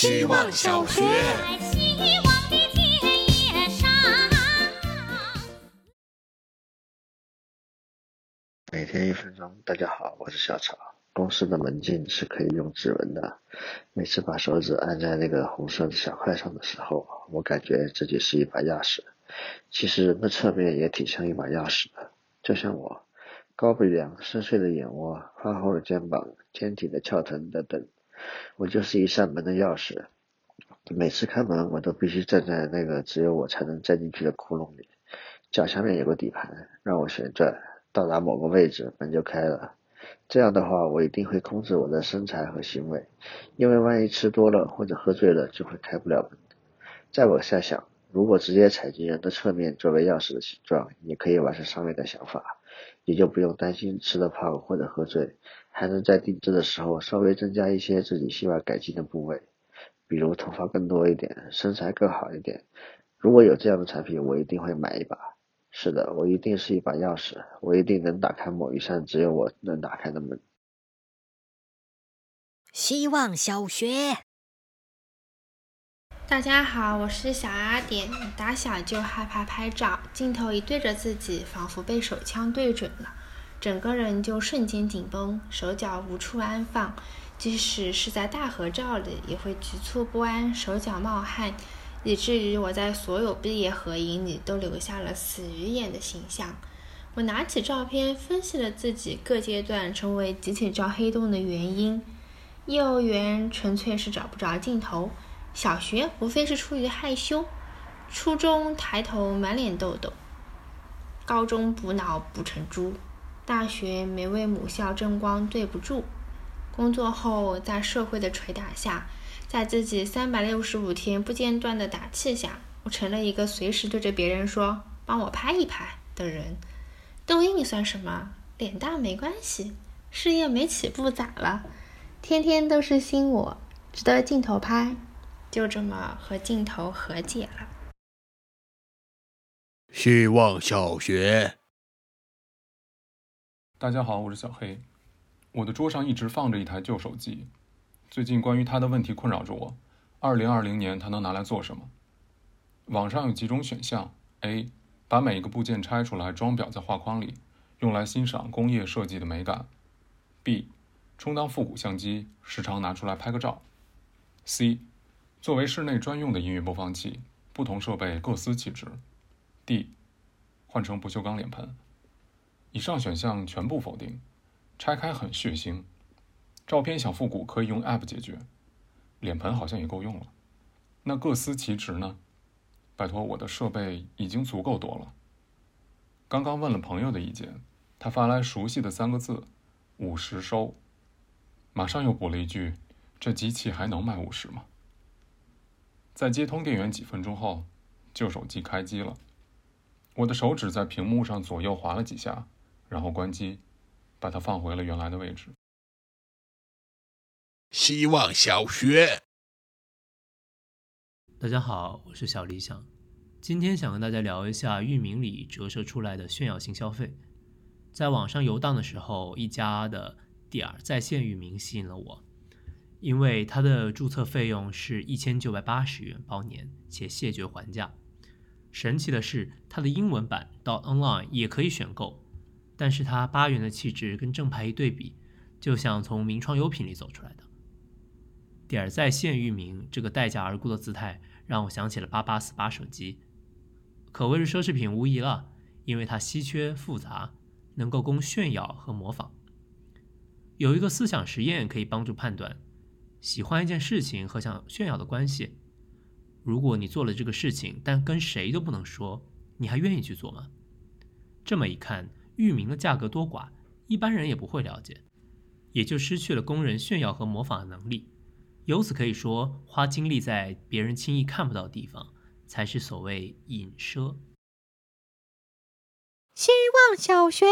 希望小学。在希望的田野上。每天一分钟，大家好，我是小曹。公司的门禁是可以用指纹的，每次把手指按在那个红色的小块上的时候，我感觉自己是一把钥匙。其实人的侧面也挺像一把钥匙的，就像我，高鼻梁、深邃的眼窝、宽厚的肩膀、坚挺的翘臀等等，我就是一扇门的钥匙。每次开门，我都必须站在那个只有我才能站进去的窟窿里，脚下面有个底盘，让我旋转，到达某个位置，门就开了。这样的话，我一定会控制我的身材和行为，因为万一吃多了或者喝醉了，就会开不了门。再往下想，如果直接采集人的侧面作为钥匙的形状，也可以完成上面的想法，也就不用担心吃的胖或者喝醉，还能在定制的时候稍微增加一些自己希望改进的部位，比如头发更多一点，身材更好一点。如果有这样的产品，我一定会买一把。是的，我一定是一把钥匙，我一定能打开某一扇只有我能打开的门。希望小学。大家好，我是小阿点。打小就害怕拍照，镜头一对着自己，仿佛被手枪对准了，整个人就瞬间紧绷，手脚无处安放。即使是在大合照里，也会局促不安，手脚冒汗，以至于我在所有毕业合影里都留下了死鱼眼的形象。我拿起照片，分析了自己各阶段成为集体照黑洞的原因。幼儿园纯粹是找不着镜头。小学无非是出于害羞，初中抬头满脸痘痘，高中补脑补成猪，大学没为母校争光对不住，工作后在社会的捶打下，在自己三百六十五天不间断的打气下，我成了一个随时对着别人说“帮我拍一拍”的人。痘印算什么？脸大没关系，事业没起步咋了？天天都是新我，值得镜头拍。就这么和镜头和解了。希望小学。大家好，我是小黑。我的桌上一直放着一台旧手机，最近关于它的问题困扰着我。二零二零年它能拿来做什么？网上有几种选项：A. 把每一个部件拆出来装裱在画框里，用来欣赏工业设计的美感；B. 充当复古相机，时常拿出来拍个照；C. 作为室内专用的音乐播放器，不同设备各司其职。D. 换成不锈钢脸盆。以上选项全部否定，拆开很血腥。照片想复古可以用 App 解决，脸盆好像也够用了。那各司其职呢？拜托，我的设备已经足够多了。刚刚问了朋友的意见，他发来熟悉的三个字：五十收。马上又补了一句：这机器还能卖五十吗？在接通电源几分钟后，旧手机开机了。我的手指在屏幕上左右划了几下。然后关机，把它放回了原来的位置。希望小学。大家好，我是小理想，今天想跟大家聊一下域名里折射出来的炫耀性消费。在网上游荡的时候，一家的点儿在线域名吸引了我，因为它的注册费用是一千九百八十元包年，且谢绝还价。神奇的是，它的英文版到 online 也可以选购。但是它八元的气质跟正牌一对比，就像从名创优品里走出来的。点儿在线域名这个待价而沽的姿态，让我想起了八八四八手机，可谓是奢侈品无疑了，因为它稀缺复杂，能够供炫耀和模仿。有一个思想实验可以帮助判断，喜欢一件事情和想炫耀的关系。如果你做了这个事情，但跟谁都不能说，你还愿意去做吗？这么一看。域名的价格多寡，一般人也不会了解，也就失去了供人炫耀和模仿的能力。由此可以说，花精力在别人轻易看不到的地方，才是所谓隐奢。希望小学。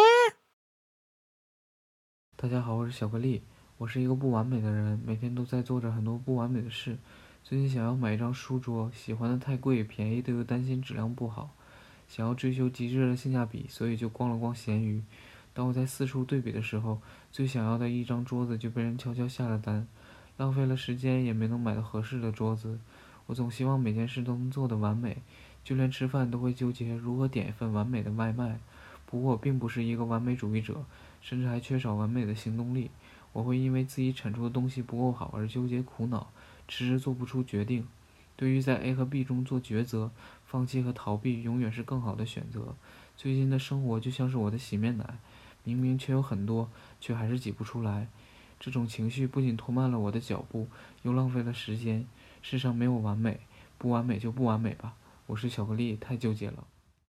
大家好，我是小格力，我是一个不完美的人，每天都在做着很多不完美的事。最近想要买一张书桌，喜欢的太贵，便宜的又担心质量不好。想要追求极致的性价比，所以就逛了逛闲鱼。当我在四处对比的时候，最想要的一张桌子就被人悄悄下了单。浪费了时间也没能买到合适的桌子。我总希望每件事都能做得完美，就连吃饭都会纠结如何点一份完美的外卖。不过我并不是一个完美主义者，甚至还缺少完美的行动力。我会因为自己产出的东西不够好而纠结苦恼，迟迟做不出决定。对于在 A 和 B 中做抉择，放弃和逃避永远是更好的选择。最近的生活就像是我的洗面奶，明明却有很多，却还是挤不出来。这种情绪不仅拖慢了我的脚步，又浪费了时间。世上没有完美，不完美就不完美吧。我是巧克力，太纠结了。